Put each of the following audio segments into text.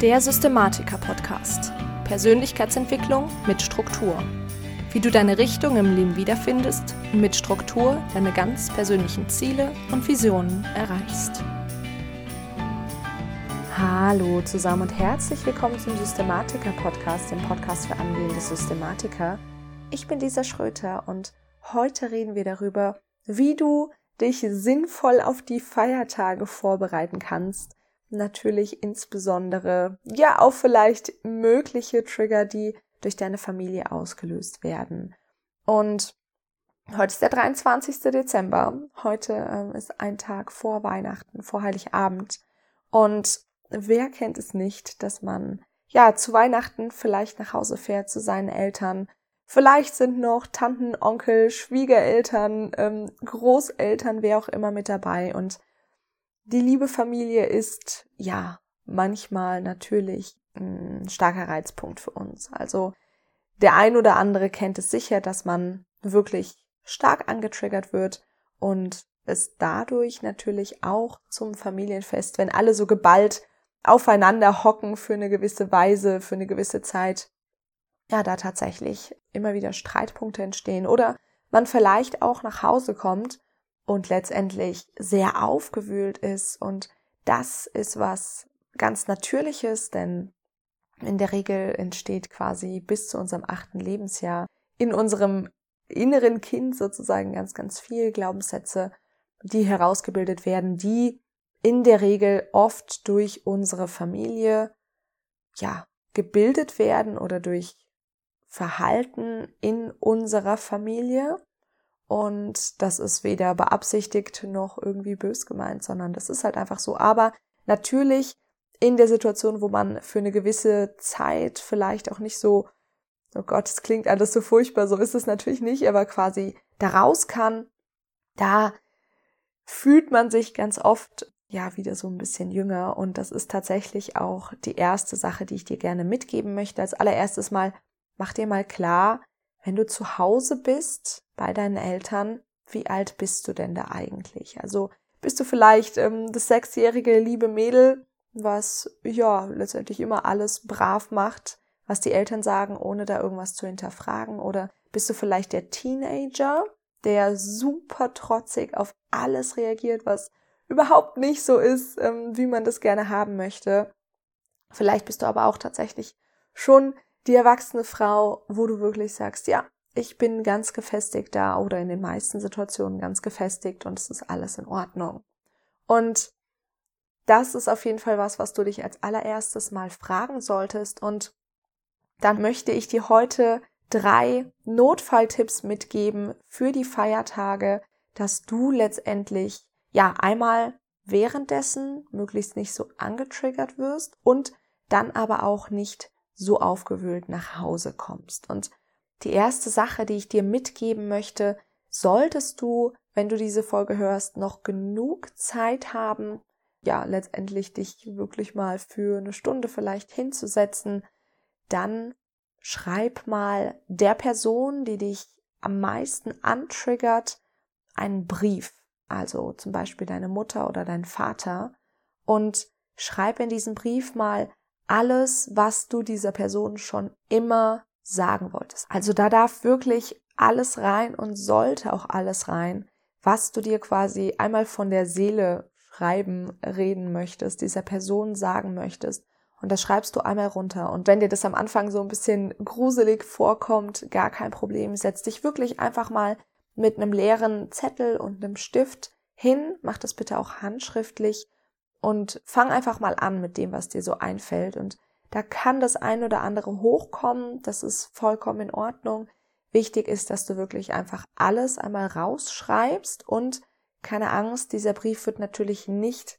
Der Systematiker-Podcast. Persönlichkeitsentwicklung mit Struktur. Wie du deine Richtung im Leben wiederfindest und mit Struktur deine ganz persönlichen Ziele und Visionen erreichst. Hallo zusammen und herzlich willkommen zum Systematiker-Podcast, dem Podcast für angehende Systematiker. Ich bin Lisa Schröter und heute reden wir darüber, wie du dich sinnvoll auf die Feiertage vorbereiten kannst natürlich insbesondere ja auch vielleicht mögliche Trigger, die durch deine Familie ausgelöst werden. Und heute ist der 23. Dezember. Heute ähm, ist ein Tag vor Weihnachten, vor Heiligabend. Und wer kennt es nicht, dass man ja zu Weihnachten vielleicht nach Hause fährt zu seinen Eltern. Vielleicht sind noch Tanten, Onkel, Schwiegereltern, ähm, Großeltern, wer auch immer mit dabei. Und die liebe Familie ist, ja, manchmal natürlich ein starker Reizpunkt für uns. Also der ein oder andere kennt es sicher, dass man wirklich stark angetriggert wird und es dadurch natürlich auch zum Familienfest, wenn alle so geballt aufeinander hocken für eine gewisse Weise, für eine gewisse Zeit, ja, da tatsächlich immer wieder Streitpunkte entstehen oder man vielleicht auch nach Hause kommt und letztendlich sehr aufgewühlt ist. Und das ist was ganz Natürliches, denn in der Regel entsteht quasi bis zu unserem achten Lebensjahr in unserem inneren Kind sozusagen ganz, ganz viel Glaubenssätze, die herausgebildet werden, die in der Regel oft durch unsere Familie, ja, gebildet werden oder durch Verhalten in unserer Familie. Und das ist weder beabsichtigt noch irgendwie bös gemeint, sondern das ist halt einfach so. Aber natürlich in der Situation, wo man für eine gewisse Zeit vielleicht auch nicht so, oh Gott, es klingt alles so furchtbar, so ist es natürlich nicht, aber quasi da raus kann, da fühlt man sich ganz oft ja wieder so ein bisschen jünger und das ist tatsächlich auch die erste Sache, die ich dir gerne mitgeben möchte. Als allererstes mal, mach dir mal klar, wenn du zu Hause bist bei deinen Eltern, wie alt bist du denn da eigentlich? Also bist du vielleicht ähm, das sechsjährige liebe Mädel, was ja letztendlich immer alles brav macht, was die Eltern sagen, ohne da irgendwas zu hinterfragen? Oder bist du vielleicht der Teenager, der super trotzig auf alles reagiert, was überhaupt nicht so ist, ähm, wie man das gerne haben möchte? Vielleicht bist du aber auch tatsächlich schon die erwachsene Frau, wo du wirklich sagst, ja, ich bin ganz gefestigt da oder in den meisten Situationen ganz gefestigt und es ist alles in Ordnung. Und das ist auf jeden Fall was, was du dich als allererstes mal fragen solltest. Und dann möchte ich dir heute drei Notfalltipps mitgeben für die Feiertage, dass du letztendlich ja einmal währenddessen möglichst nicht so angetriggert wirst und dann aber auch nicht so aufgewühlt nach Hause kommst. Und die erste Sache, die ich dir mitgeben möchte, solltest du, wenn du diese Folge hörst, noch genug Zeit haben, ja, letztendlich dich wirklich mal für eine Stunde vielleicht hinzusetzen, dann schreib mal der Person, die dich am meisten antriggert, einen Brief. Also zum Beispiel deine Mutter oder dein Vater und schreib in diesem Brief mal alles, was du dieser Person schon immer sagen wolltest. Also da darf wirklich alles rein und sollte auch alles rein, was du dir quasi einmal von der Seele schreiben, reden möchtest, dieser Person sagen möchtest. Und das schreibst du einmal runter. Und wenn dir das am Anfang so ein bisschen gruselig vorkommt, gar kein Problem. Setz dich wirklich einfach mal mit einem leeren Zettel und einem Stift hin. Mach das bitte auch handschriftlich und fang einfach mal an mit dem, was dir so einfällt. Und da kann das ein oder andere hochkommen. Das ist vollkommen in Ordnung. Wichtig ist, dass du wirklich einfach alles einmal rausschreibst und keine Angst, dieser Brief wird natürlich nicht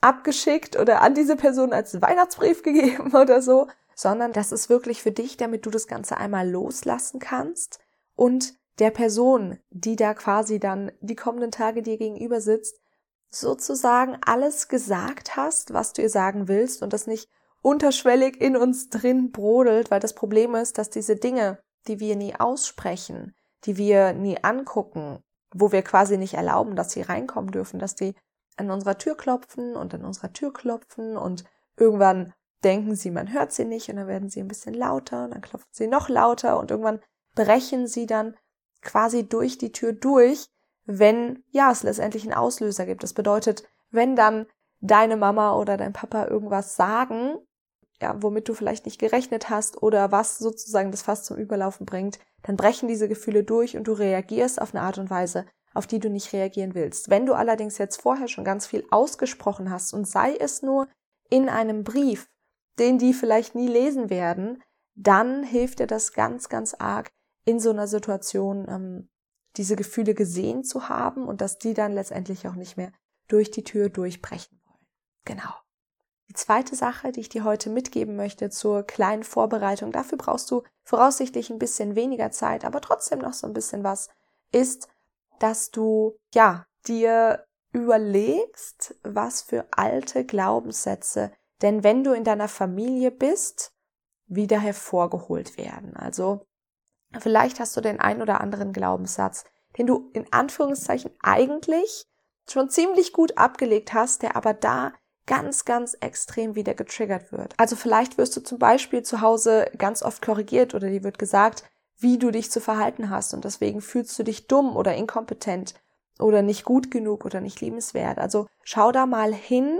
abgeschickt oder an diese Person als Weihnachtsbrief gegeben oder so, sondern das ist wirklich für dich, damit du das Ganze einmal loslassen kannst und der Person, die da quasi dann die kommenden Tage dir gegenüber sitzt, sozusagen alles gesagt hast, was du ihr sagen willst und das nicht unterschwellig in uns drin brodelt, weil das Problem ist, dass diese Dinge, die wir nie aussprechen, die wir nie angucken, wo wir quasi nicht erlauben, dass sie reinkommen dürfen, dass die an unserer Tür klopfen und an unserer Tür klopfen und irgendwann denken sie, man hört sie nicht und dann werden sie ein bisschen lauter und dann klopfen sie noch lauter und irgendwann brechen sie dann quasi durch die Tür durch, wenn ja es letztendlich einen Auslöser gibt. Das bedeutet, wenn dann deine Mama oder dein Papa irgendwas sagen, ja, womit du vielleicht nicht gerechnet hast oder was sozusagen das Fass zum Überlaufen bringt, dann brechen diese Gefühle durch und du reagierst auf eine Art und Weise, auf die du nicht reagieren willst. Wenn du allerdings jetzt vorher schon ganz viel ausgesprochen hast und sei es nur in einem Brief, den die vielleicht nie lesen werden, dann hilft dir das ganz, ganz arg, in so einer Situation ähm, diese Gefühle gesehen zu haben und dass die dann letztendlich auch nicht mehr durch die Tür durchbrechen wollen. Genau. Die zweite Sache, die ich dir heute mitgeben möchte zur kleinen Vorbereitung, dafür brauchst du voraussichtlich ein bisschen weniger Zeit, aber trotzdem noch so ein bisschen was, ist, dass du, ja, dir überlegst, was für alte Glaubenssätze denn wenn du in deiner Familie bist, wieder hervorgeholt werden. Also vielleicht hast du den ein oder anderen Glaubenssatz, den du in Anführungszeichen eigentlich schon ziemlich gut abgelegt hast, der aber da ganz, ganz extrem wieder getriggert wird. Also vielleicht wirst du zum Beispiel zu Hause ganz oft korrigiert oder dir wird gesagt, wie du dich zu verhalten hast und deswegen fühlst du dich dumm oder inkompetent oder nicht gut genug oder nicht liebenswert. Also schau da mal hin,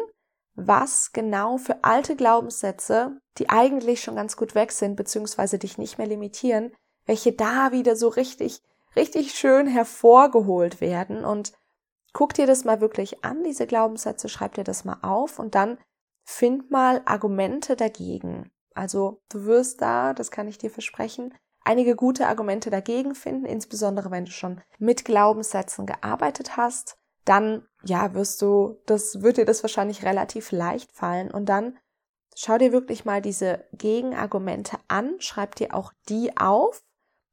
was genau für alte Glaubenssätze, die eigentlich schon ganz gut weg sind, beziehungsweise dich nicht mehr limitieren, welche da wieder so richtig, richtig schön hervorgeholt werden. Und guck dir das mal wirklich an, diese Glaubenssätze, schreib dir das mal auf und dann find mal Argumente dagegen. Also du wirst da, das kann ich dir versprechen, einige gute Argumente dagegen finden, insbesondere wenn du schon mit Glaubenssätzen gearbeitet hast, dann ja, wirst du, das wird dir das wahrscheinlich relativ leicht fallen. Und dann schau dir wirklich mal diese Gegenargumente an, schreib dir auch die auf,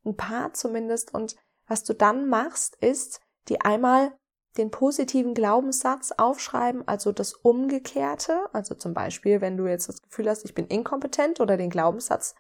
ein paar zumindest. Und was du dann machst, ist, die einmal den positiven Glaubenssatz aufschreiben, also das Umgekehrte, also zum Beispiel, wenn du jetzt das Gefühl hast, ich bin inkompetent oder den Glaubenssatz,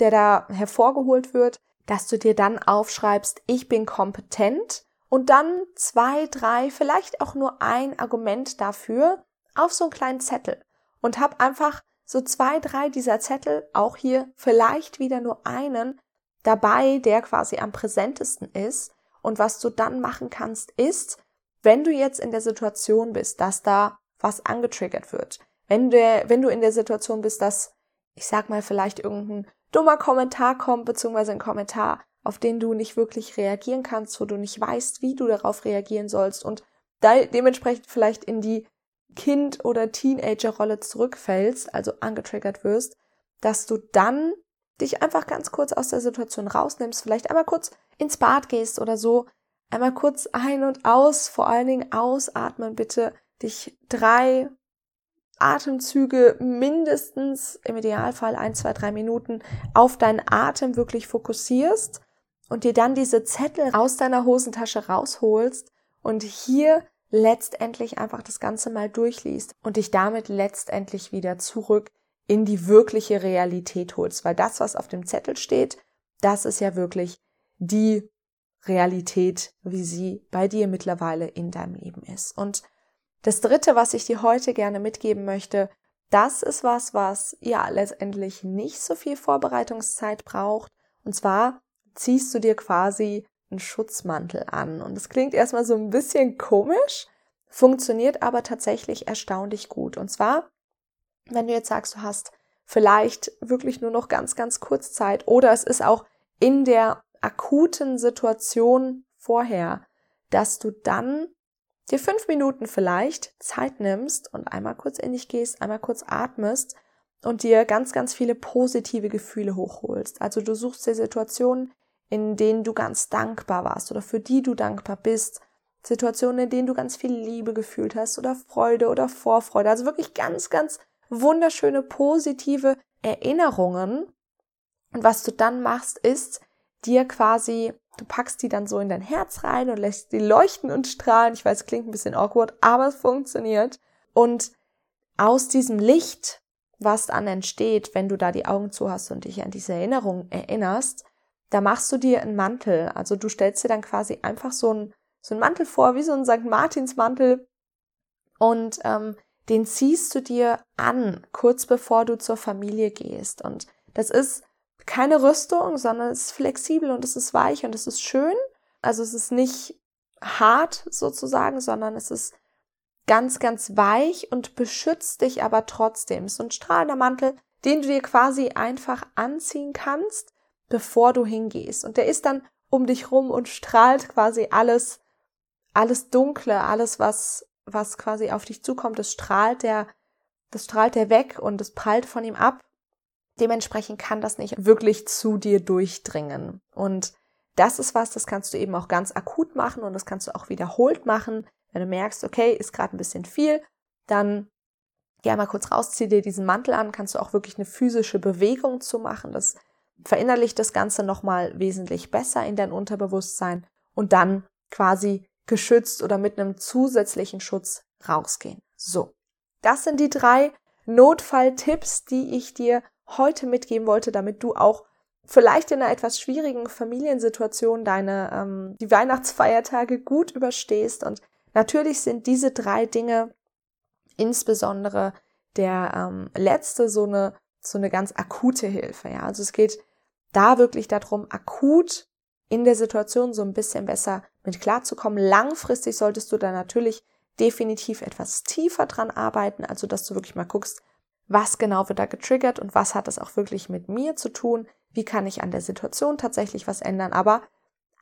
der da hervorgeholt wird, dass du dir dann aufschreibst, ich bin kompetent. Und dann zwei, drei, vielleicht auch nur ein Argument dafür auf so einen kleinen Zettel. Und hab einfach so zwei, drei dieser Zettel, auch hier vielleicht wieder nur einen dabei, der quasi am präsentesten ist. Und was du dann machen kannst, ist, wenn du jetzt in der Situation bist, dass da was angetriggert wird, wenn, der, wenn du in der Situation bist, dass, ich sag mal, vielleicht irgendein dummer Kommentar kommt, beziehungsweise ein Kommentar, auf den du nicht wirklich reagieren kannst, wo du nicht weißt, wie du darauf reagieren sollst und de dementsprechend vielleicht in die Kind- oder Teenager-Rolle zurückfällst, also angetriggert wirst, dass du dann dich einfach ganz kurz aus der Situation rausnimmst, vielleicht einmal kurz ins Bad gehst oder so, einmal kurz ein und aus, vor allen Dingen ausatmen bitte, dich drei Atemzüge mindestens im Idealfall ein, zwei, drei Minuten auf deinen Atem wirklich fokussierst und dir dann diese Zettel aus deiner Hosentasche rausholst und hier letztendlich einfach das Ganze mal durchliest und dich damit letztendlich wieder zurück in die wirkliche Realität holst, weil das, was auf dem Zettel steht, das ist ja wirklich die Realität, wie sie bei dir mittlerweile in deinem Leben ist. Und das dritte, was ich dir heute gerne mitgeben möchte, das ist was, was ja letztendlich nicht so viel Vorbereitungszeit braucht. Und zwar ziehst du dir quasi einen Schutzmantel an. Und das klingt erstmal so ein bisschen komisch, funktioniert aber tatsächlich erstaunlich gut. Und zwar, wenn du jetzt sagst, du hast vielleicht wirklich nur noch ganz, ganz kurz Zeit oder es ist auch in der akuten Situation vorher, dass du dann dir fünf Minuten vielleicht Zeit nimmst und einmal kurz in dich gehst, einmal kurz atmest und dir ganz, ganz viele positive Gefühle hochholst. Also du suchst dir Situationen, in denen du ganz dankbar warst oder für die du dankbar bist. Situationen, in denen du ganz viel Liebe gefühlt hast oder Freude oder Vorfreude. Also wirklich ganz, ganz wunderschöne, positive Erinnerungen. Und was du dann machst, ist dir quasi, du packst die dann so in dein Herz rein und lässt die leuchten und strahlen. Ich weiß, klingt ein bisschen awkward, aber es funktioniert. Und aus diesem Licht, was dann entsteht, wenn du da die Augen zu hast und dich an diese Erinnerung erinnerst, da machst du dir einen Mantel. Also du stellst dir dann quasi einfach so einen, so einen Mantel vor, wie so ein St. Martins Mantel. Und ähm, den ziehst du dir an, kurz bevor du zur Familie gehst. Und das ist keine Rüstung, sondern es ist flexibel und es ist weich und es ist schön. Also es ist nicht hart sozusagen, sondern es ist ganz, ganz weich und beschützt dich aber trotzdem. Es ist ein strahlender Mantel, den du dir quasi einfach anziehen kannst, bevor du hingehst. Und der ist dann um dich rum und strahlt quasi alles, alles Dunkle, alles, was, was quasi auf dich zukommt, das strahlt der, das strahlt der weg und es prallt von ihm ab. Dementsprechend kann das nicht wirklich zu dir durchdringen. Und das ist was, das kannst du eben auch ganz akut machen und das kannst du auch wiederholt machen. Wenn du merkst, okay, ist gerade ein bisschen viel, dann geh mal kurz raus, zieh dir diesen Mantel an, kannst du auch wirklich eine physische Bewegung zu machen. Das verinnerlicht das Ganze nochmal wesentlich besser in dein Unterbewusstsein und dann quasi geschützt oder mit einem zusätzlichen Schutz rausgehen. So. Das sind die drei Notfalltipps, die ich dir heute mitgeben wollte, damit du auch vielleicht in einer etwas schwierigen Familiensituation deine ähm, die Weihnachtsfeiertage gut überstehst. Und natürlich sind diese drei Dinge insbesondere der ähm, letzte so eine so eine ganz akute Hilfe. Ja, also es geht da wirklich darum, akut in der Situation so ein bisschen besser mit klarzukommen. Langfristig solltest du da natürlich definitiv etwas tiefer dran arbeiten, also dass du wirklich mal guckst, was genau wird da getriggert und was hat das auch wirklich mit mir zu tun, wie kann ich an der Situation tatsächlich was ändern. Aber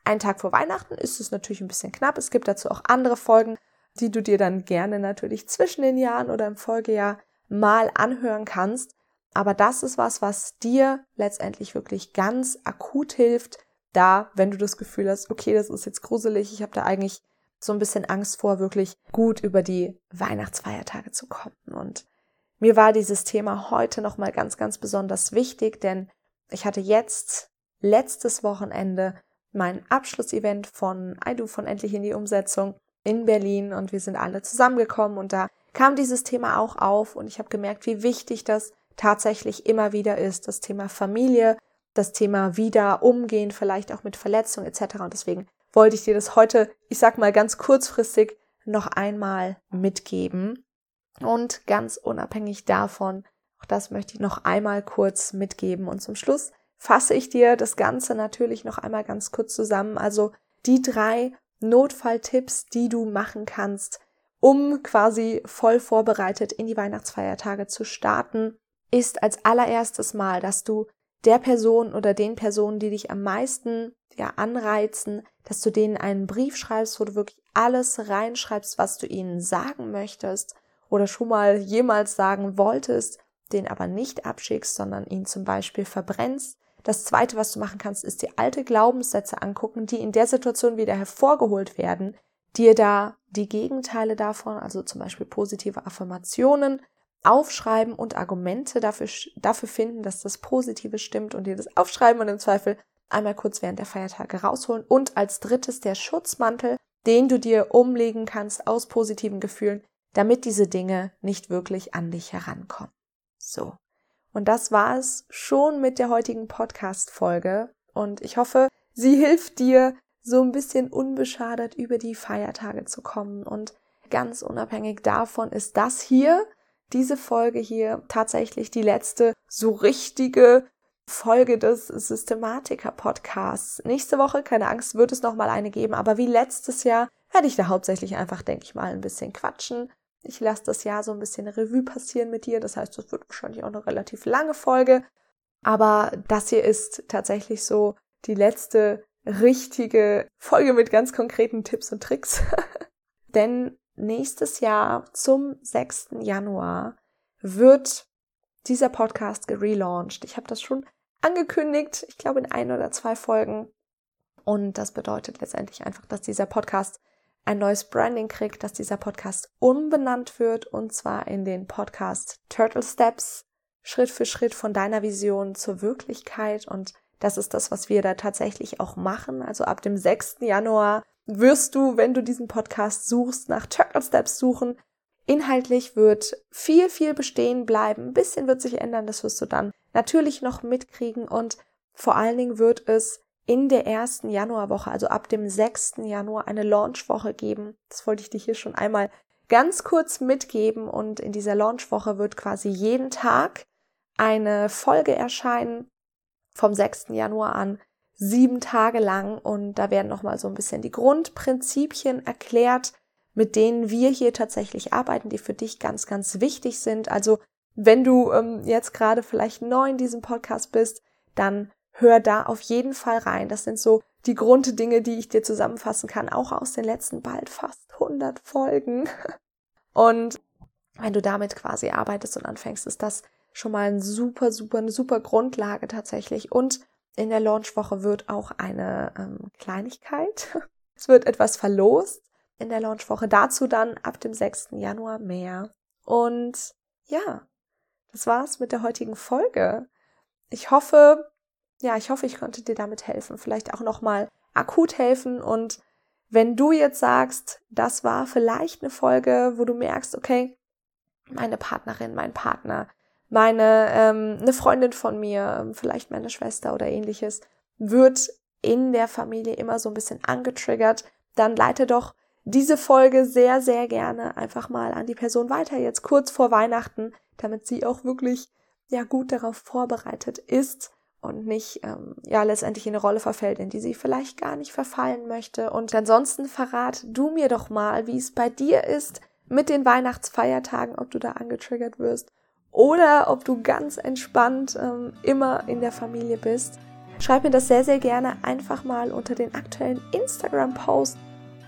ein Tag vor Weihnachten ist es natürlich ein bisschen knapp. Es gibt dazu auch andere Folgen, die du dir dann gerne natürlich zwischen den Jahren oder im Folgejahr mal anhören kannst. Aber das ist was, was dir letztendlich wirklich ganz akut hilft, da, wenn du das Gefühl hast, okay, das ist jetzt gruselig, ich habe da eigentlich so ein bisschen Angst vor, wirklich gut über die Weihnachtsfeiertage zu kommen. Und mir war dieses Thema heute nochmal ganz, ganz besonders wichtig, denn ich hatte jetzt letztes Wochenende mein Abschlussevent von I von Endlich in die Umsetzung in Berlin und wir sind alle zusammengekommen und da kam dieses Thema auch auf und ich habe gemerkt, wie wichtig das tatsächlich immer wieder ist, das Thema Familie, das Thema wieder umgehen, vielleicht auch mit Verletzungen etc. Und deswegen wollte ich dir das heute, ich sag mal ganz kurzfristig, noch einmal mitgeben. Und ganz unabhängig davon, auch das möchte ich noch einmal kurz mitgeben. Und zum Schluss fasse ich dir das Ganze natürlich noch einmal ganz kurz zusammen. Also die drei Notfalltipps, die du machen kannst, um quasi voll vorbereitet in die Weihnachtsfeiertage zu starten ist als allererstes Mal, dass du der Person oder den Personen, die dich am meisten ja anreizen, dass du denen einen Brief schreibst, wo du wirklich alles reinschreibst, was du ihnen sagen möchtest oder schon mal jemals sagen wolltest, den aber nicht abschickst, sondern ihn zum Beispiel verbrennst. Das zweite, was du machen kannst, ist dir alte Glaubenssätze angucken, die in der Situation wieder hervorgeholt werden, dir da die Gegenteile davon, also zum Beispiel positive Affirmationen, aufschreiben und Argumente dafür, dafür finden, dass das Positive stimmt und dir das aufschreiben und im Zweifel einmal kurz während der Feiertage rausholen. Und als drittes der Schutzmantel, den du dir umlegen kannst aus positiven Gefühlen, damit diese Dinge nicht wirklich an dich herankommen. So. Und das war es schon mit der heutigen Podcast-Folge. Und ich hoffe, sie hilft dir, so ein bisschen unbeschadet über die Feiertage zu kommen. Und ganz unabhängig davon ist das hier diese Folge hier tatsächlich die letzte so richtige Folge des Systematiker-Podcasts. Nächste Woche, keine Angst, wird es nochmal eine geben, aber wie letztes Jahr werde ich da hauptsächlich einfach, denke ich mal, ein bisschen quatschen. Ich lasse das Jahr so ein bisschen Revue passieren mit dir. Das heißt, das wird wahrscheinlich auch eine relativ lange Folge. Aber das hier ist tatsächlich so die letzte richtige Folge mit ganz konkreten Tipps und Tricks. Denn nächstes Jahr zum 6. Januar wird dieser Podcast gelauncht. Ich habe das schon angekündigt, ich glaube in ein oder zwei Folgen. Und das bedeutet letztendlich einfach, dass dieser Podcast ein neues Branding kriegt, dass dieser Podcast umbenannt wird und zwar in den Podcast Turtle Steps, Schritt für Schritt von deiner Vision zur Wirklichkeit. Und das ist das, was wir da tatsächlich auch machen. Also ab dem 6. Januar wirst du, wenn du diesen Podcast suchst, nach Turtle Steps suchen. Inhaltlich wird viel, viel bestehen bleiben. Ein bisschen wird sich ändern, das wirst du dann natürlich noch mitkriegen und vor allen Dingen wird es in der ersten Januarwoche, also ab dem 6. Januar, eine Launchwoche geben. Das wollte ich dir hier schon einmal ganz kurz mitgeben und in dieser Launchwoche wird quasi jeden Tag eine Folge erscheinen vom 6. Januar an, sieben Tage lang und da werden nochmal so ein bisschen die Grundprinzipien erklärt, mit denen wir hier tatsächlich arbeiten, die für dich ganz, ganz wichtig sind. Also wenn du ähm, jetzt gerade vielleicht neu in diesem Podcast bist, dann hör da auf jeden Fall rein. Das sind so die Grunddinge, die ich dir zusammenfassen kann, auch aus den letzten bald fast 100 Folgen. Und wenn du damit quasi arbeitest und anfängst, ist das schon mal ein super, super, eine super Grundlage tatsächlich. Und in der Launchwoche wird auch eine ähm, Kleinigkeit. es wird etwas verlost in der Launchwoche. Dazu dann ab dem 6. Januar mehr. Und ja, das war's mit der heutigen Folge. Ich hoffe, ja, ich hoffe, ich konnte dir damit helfen. Vielleicht auch nochmal akut helfen. Und wenn du jetzt sagst, das war vielleicht eine Folge, wo du merkst, okay, meine Partnerin, mein Partner, meine, ähm, eine Freundin von mir, vielleicht meine Schwester oder ähnliches, wird in der Familie immer so ein bisschen angetriggert, dann leite doch diese Folge sehr, sehr gerne einfach mal an die Person weiter, jetzt kurz vor Weihnachten, damit sie auch wirklich ja gut darauf vorbereitet ist und nicht ähm, ja letztendlich in eine Rolle verfällt, in die sie vielleicht gar nicht verfallen möchte. Und ansonsten verrat du mir doch mal, wie es bei dir ist mit den Weihnachtsfeiertagen, ob du da angetriggert wirst oder ob du ganz entspannt ähm, immer in der Familie bist. Schreib mir das sehr, sehr gerne einfach mal unter den aktuellen Instagram-Post.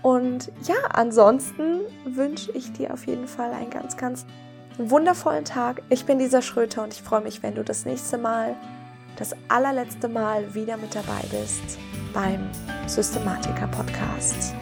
Und ja, ansonsten wünsche ich dir auf jeden Fall einen ganz, ganz wundervollen Tag. Ich bin Lisa Schröter und ich freue mich, wenn du das nächste Mal das allerletzte Mal wieder mit dabei bist beim Systematiker Podcast.